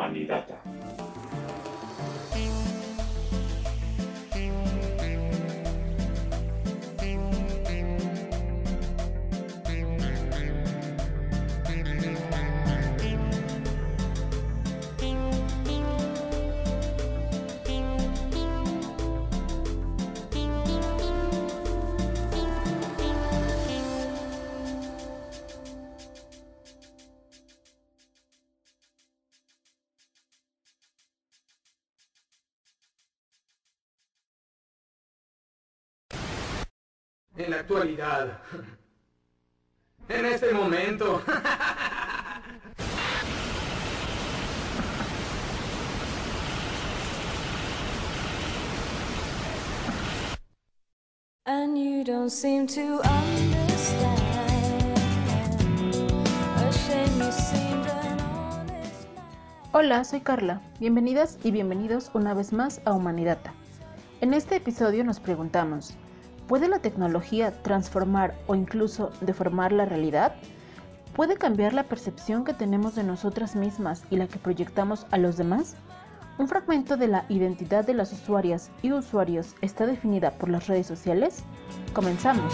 Humanidata. En la actualidad. En este momento. And you don't seem to. Hola, soy Carla. Bienvenidas y bienvenidos una vez más a Humanidata. En este episodio nos preguntamos, ¿puede la tecnología transformar o incluso deformar la realidad? ¿Puede cambiar la percepción que tenemos de nosotras mismas y la que proyectamos a los demás? ¿Un fragmento de la identidad de las usuarias y usuarios está definida por las redes sociales? Comenzamos.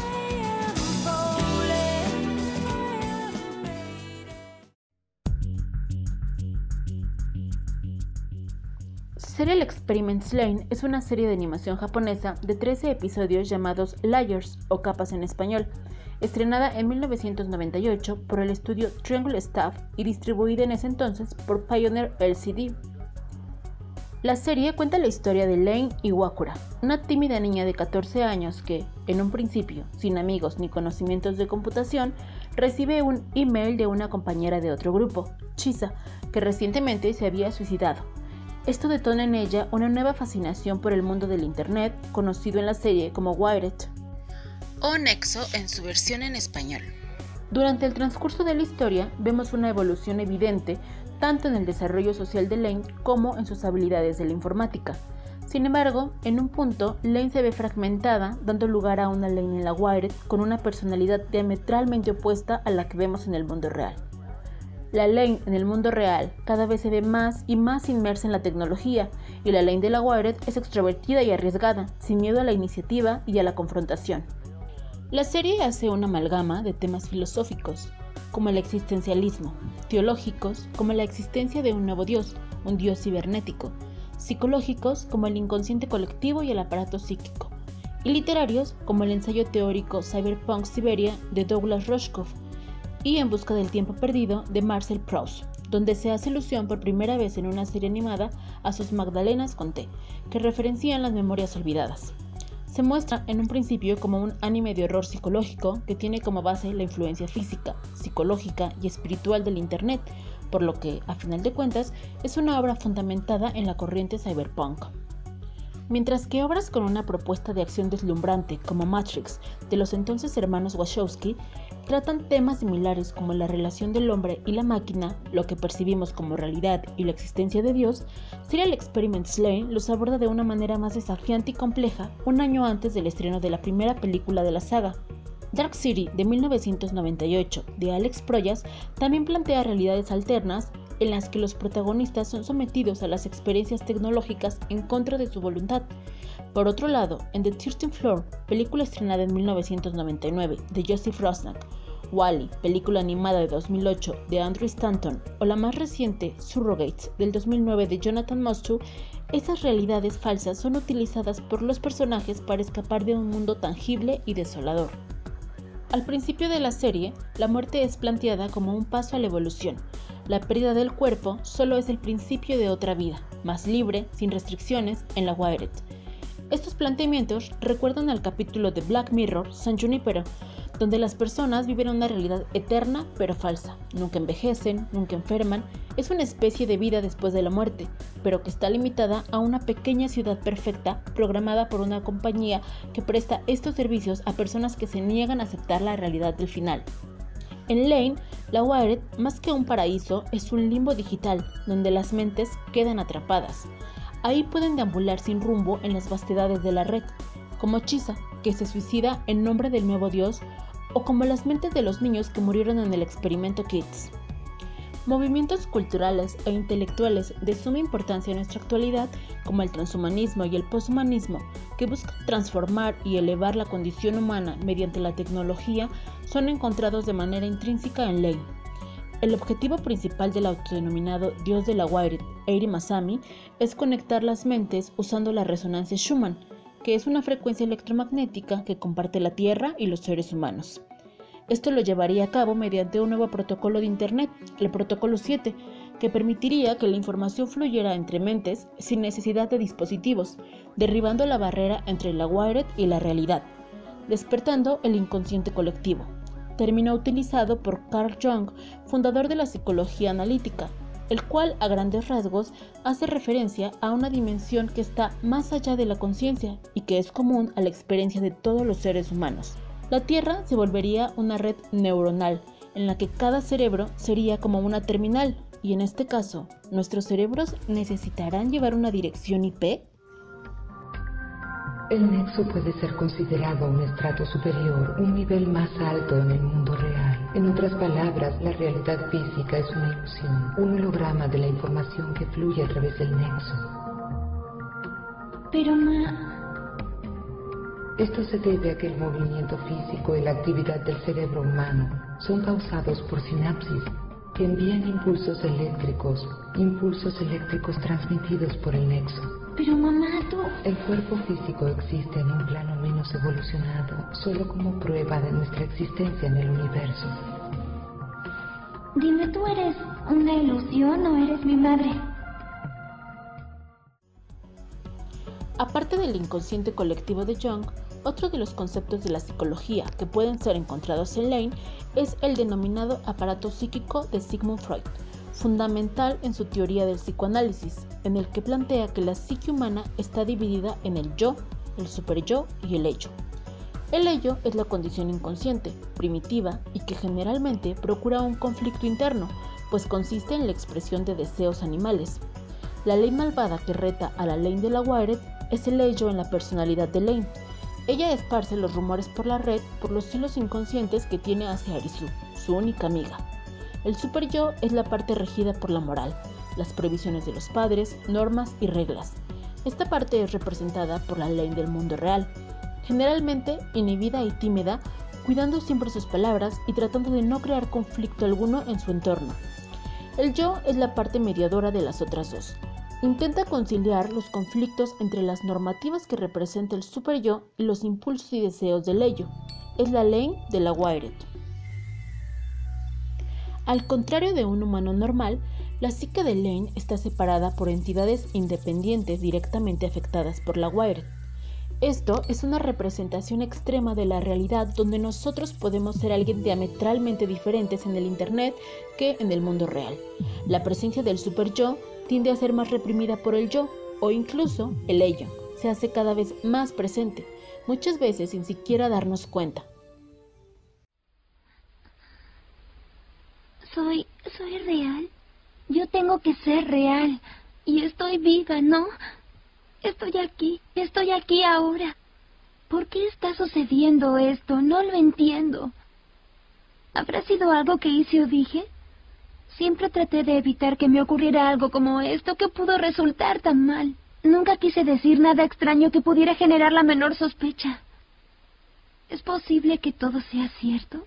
Serial Experiments Lane es una serie de animación japonesa de 13 episodios llamados Layers o capas en español, estrenada en 1998 por el estudio Triangle Staff y distribuida en ese entonces por Pioneer LCD. La serie cuenta la historia de Lane Iwakura, una tímida niña de 14 años que, en un principio, sin amigos ni conocimientos de computación, recibe un email de una compañera de otro grupo, Chisa, que recientemente se había suicidado. Esto detona en ella una nueva fascinación por el mundo del Internet, conocido en la serie como Wired. o Nexo en su versión en español. Durante el transcurso de la historia vemos una evolución evidente tanto en el desarrollo social de Lane como en sus habilidades de la informática. Sin embargo, en un punto, Lane se ve fragmentada, dando lugar a una Lane en la Wired con una personalidad diametralmente opuesta a la que vemos en el mundo real. La Lane en el mundo real cada vez se ve más y más inmersa en la tecnología, y la Lane de la Wired es extrovertida y arriesgada, sin miedo a la iniciativa y a la confrontación. La serie hace una amalgama de temas filosóficos, como el existencialismo, teológicos, como la existencia de un nuevo Dios, un Dios cibernético, psicológicos, como el inconsciente colectivo y el aparato psíquico, y literarios, como el ensayo teórico Cyberpunk Siberia de Douglas Rushkoff, y En busca del tiempo perdido de Marcel Proust, donde se hace alusión por primera vez en una serie animada a sus Magdalenas con T, que referencian las memorias olvidadas. Se muestra en un principio como un anime de horror psicológico que tiene como base la influencia física, psicológica y espiritual del Internet, por lo que, a final de cuentas, es una obra fundamentada en la corriente cyberpunk. Mientras que obras con una propuesta de acción deslumbrante como Matrix de los entonces hermanos Wachowski tratan temas similares como la relación del hombre y la máquina, lo que percibimos como realidad y la existencia de Dios, Serial Experiments Lane los aborda de una manera más desafiante y compleja un año antes del estreno de la primera película de la saga. Dark City de 1998 de Alex Proyas también plantea realidades alternas en las que los protagonistas son sometidos a las experiencias tecnológicas en contra de su voluntad. Por otro lado, en The 13th Floor, película estrenada en 1999 de Joseph Rosnack, Wally, película animada de 2008 de Andrew Stanton, o la más reciente Surrogates del 2009 de Jonathan Mostow, esas realidades falsas son utilizadas por los personajes para escapar de un mundo tangible y desolador. Al principio de la serie, la muerte es planteada como un paso a la evolución. La pérdida del cuerpo solo es el principio de otra vida, más libre, sin restricciones, en la Wired. Estos planteamientos recuerdan al capítulo de Black Mirror, San Junipero, donde las personas viven una realidad eterna pero falsa. Nunca envejecen, nunca enferman, es una especie de vida después de la muerte, pero que está limitada a una pequeña ciudad perfecta programada por una compañía que presta estos servicios a personas que se niegan a aceptar la realidad del final. En Lane, la Wired, más que un paraíso, es un limbo digital, donde las mentes quedan atrapadas. Ahí pueden deambular sin rumbo en las vastedades de la red, como Chisa, que se suicida en nombre del nuevo dios, o como las mentes de los niños que murieron en el experimento Kids. Movimientos culturales e intelectuales de suma importancia en nuestra actualidad, como el transhumanismo y el poshumanismo, que buscan transformar y elevar la condición humana mediante la tecnología, son encontrados de manera intrínseca en Lane. El objetivo principal del autodenominado Dios de la Wired, Eiri Masami, es conectar las mentes usando la resonancia Schumann, que es una frecuencia electromagnética que comparte la Tierra y los seres humanos. Esto lo llevaría a cabo mediante un nuevo protocolo de Internet, el protocolo 7, que permitiría que la información fluyera entre mentes sin necesidad de dispositivos, derribando la barrera entre la wired y la realidad, despertando el inconsciente colectivo. Término utilizado por Carl Jung, fundador de la psicología analítica, el cual a grandes rasgos hace referencia a una dimensión que está más allá de la conciencia y que es común a la experiencia de todos los seres humanos. La Tierra se volvería una red neuronal en la que cada cerebro sería como una terminal y en este caso, ¿nuestros cerebros necesitarán llevar una dirección IP? El nexo puede ser considerado un estrato superior, un nivel más alto en el mundo real. En otras palabras, la realidad física es una ilusión, un holograma de la información que fluye a través del nexo. Pero ma... Esto se debe a que el movimiento físico y la actividad del cerebro humano son causados por sinapsis que envían impulsos eléctricos, impulsos eléctricos transmitidos por el nexo. Pero mamá, tú... El cuerpo físico existe en un plano menos evolucionado, solo como prueba de nuestra existencia en el universo. Dime, ¿tú eres una ilusión o eres mi madre? Aparte del inconsciente colectivo de Jung, otro de los conceptos de la psicología que pueden ser encontrados en Lane es el denominado aparato psíquico de Sigmund Freud, fundamental en su teoría del psicoanálisis, en el que plantea que la psique humana está dividida en el yo, el superyo y el ello. El ello es la condición inconsciente, primitiva y que generalmente procura un conflicto interno, pues consiste en la expresión de deseos animales. La ley malvada que reta a la ley de la Wired es el ello en la personalidad de Lane, ella esparce los rumores por la red por los hilos inconscientes que tiene hacia Arisu, su única amiga. El super yo es la parte regida por la moral, las prohibiciones de los padres, normas y reglas. Esta parte es representada por la ley del mundo real, generalmente inhibida y tímida, cuidando siempre sus palabras y tratando de no crear conflicto alguno en su entorno. El yo es la parte mediadora de las otras dos, Intenta conciliar los conflictos entre las normativas que representa el super yo y los impulsos y deseos del ello. Es la ley de la Wired. Al contrario de un humano normal, la psique de Lane está separada por entidades independientes directamente afectadas por la Wired. Esto es una representación extrema de la realidad donde nosotros podemos ser alguien diametralmente diferentes en el Internet que en el mundo real. La presencia del super yo tiende a ser más reprimida por el yo o incluso el ello. Se hace cada vez más presente, muchas veces sin siquiera darnos cuenta. Soy... soy real. Yo tengo que ser real. Y estoy viva, ¿no? Estoy aquí, estoy aquí ahora. ¿Por qué está sucediendo esto? No lo entiendo. ¿Habrá sido algo que hice o dije? Siempre traté de evitar que me ocurriera algo como esto que pudo resultar tan mal. Nunca quise decir nada extraño que pudiera generar la menor sospecha. ¿Es posible que todo sea cierto?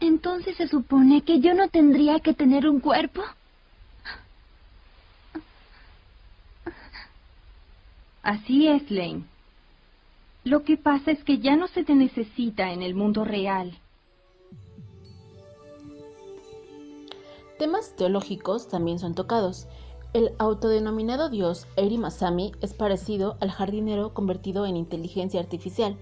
Entonces se supone que yo no tendría que tener un cuerpo. Así es, Lane. Lo que pasa es que ya no se te necesita en el mundo real. Temas teológicos también son tocados. El autodenominado dios Eri Masami es parecido al jardinero convertido en inteligencia artificial.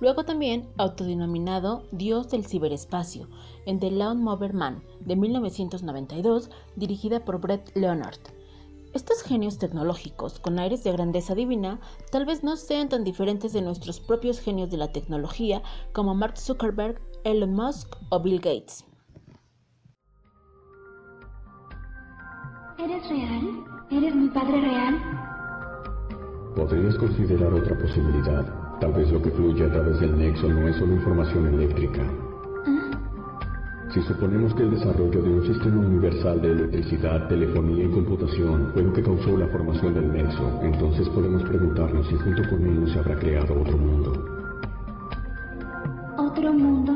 Luego también autodenominado Dios del Ciberespacio, en The Lawn Mover Man, de 1992, dirigida por Brett Leonard. Estos genios tecnológicos con aires de grandeza divina tal vez no sean tan diferentes de nuestros propios genios de la tecnología como Mark Zuckerberg, Elon Musk o Bill Gates. ¿Eres real? ¿Eres mi padre real? Podrías considerar otra posibilidad. Tal vez lo que fluye a través del nexo no es solo información eléctrica. Si suponemos que el desarrollo de un sistema universal de electricidad, telefonía y computación fue lo que causó la formación del nexo, entonces podemos preguntarnos si junto con él no se habrá creado otro mundo. ¿Otro mundo?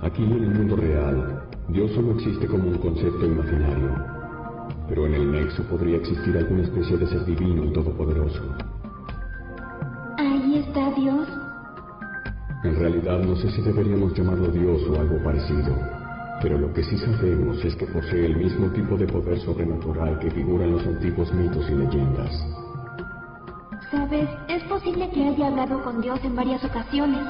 Aquí en el mundo real, Dios solo existe como un concepto imaginario, pero en el nexo podría existir alguna especie de ser divino y todopoderoso. Realidad no sé si deberíamos llamarlo Dios o algo parecido, pero lo que sí sabemos es que posee el mismo tipo de poder sobrenatural que figura en los antiguos mitos y leyendas. Sabes, es posible que haya hablado con Dios en varias ocasiones.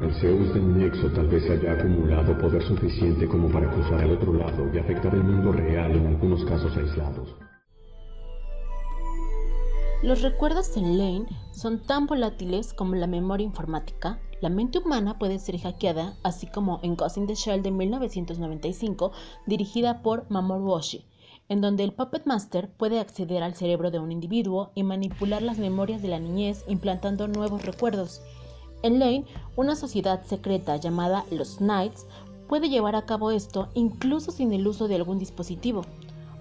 El Zeus del Nexo tal vez haya acumulado poder suficiente como para cruzar al otro lado y afectar el mundo real en algunos casos aislados. Los recuerdos en Lane son tan volátiles como la memoria informática. La mente humana puede ser hackeada, así como en Ghost in the Shell de 1995, dirigida por Mamoru Oshii, en donde el Puppet Master puede acceder al cerebro de un individuo y manipular las memorias de la niñez implantando nuevos recuerdos. En Lane, una sociedad secreta llamada los Knights puede llevar a cabo esto incluso sin el uso de algún dispositivo.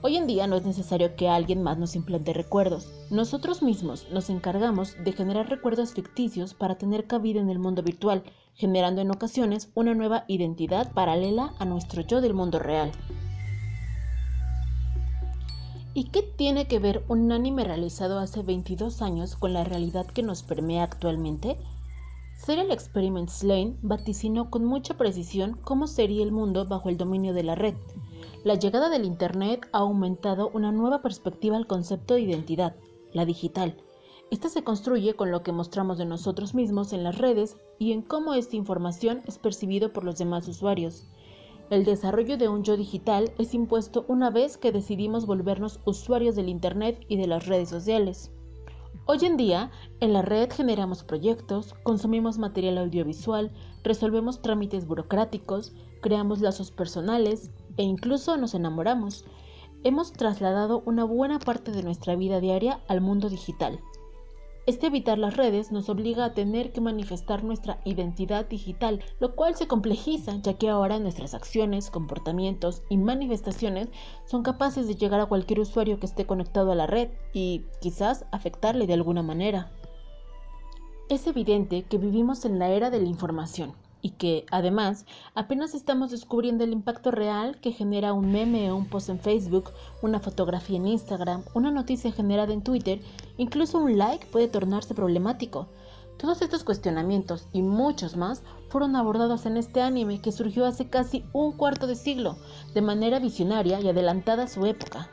Hoy en día no es necesario que alguien más nos implante recuerdos. Nosotros mismos nos encargamos de generar recuerdos ficticios para tener cabida en el mundo virtual, generando en ocasiones una nueva identidad paralela a nuestro yo del mundo real. ¿Y qué tiene que ver un anime realizado hace 22 años con la realidad que nos permea actualmente? Serial Experiments Lane vaticinó con mucha precisión cómo sería el mundo bajo el dominio de la red. La llegada del Internet ha aumentado una nueva perspectiva al concepto de identidad, la digital. Esta se construye con lo que mostramos de nosotros mismos en las redes y en cómo esta información es percibido por los demás usuarios. El desarrollo de un yo digital es impuesto una vez que decidimos volvernos usuarios del Internet y de las redes sociales. Hoy en día, en la red generamos proyectos, consumimos material audiovisual, resolvemos trámites burocráticos, creamos lazos personales e incluso nos enamoramos. Hemos trasladado una buena parte de nuestra vida diaria al mundo digital. Este evitar las redes nos obliga a tener que manifestar nuestra identidad digital, lo cual se complejiza ya que ahora nuestras acciones, comportamientos y manifestaciones son capaces de llegar a cualquier usuario que esté conectado a la red y quizás afectarle de alguna manera. Es evidente que vivimos en la era de la información y que, además, apenas estamos descubriendo el impacto real que genera un meme o un post en Facebook, una fotografía en Instagram, una noticia generada en Twitter, incluso un like puede tornarse problemático. Todos estos cuestionamientos y muchos más fueron abordados en este anime que surgió hace casi un cuarto de siglo, de manera visionaria y adelantada a su época.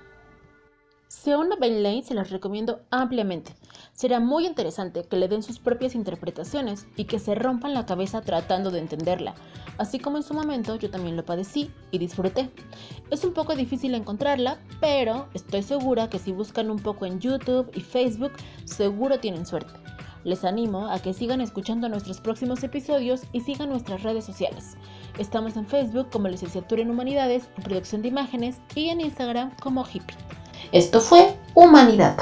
No ven Lane, se las recomiendo ampliamente. Será muy interesante que le den sus propias interpretaciones y que se rompan la cabeza tratando de entenderla. Así como en su momento yo también lo padecí y disfruté. Es un poco difícil encontrarla, pero estoy segura que si buscan un poco en YouTube y Facebook, seguro tienen suerte. Les animo a que sigan escuchando nuestros próximos episodios y sigan nuestras redes sociales. Estamos en Facebook como Licenciatura en Humanidades, en Producción de Imágenes y en Instagram como Hippie. Esto fue Humanidad.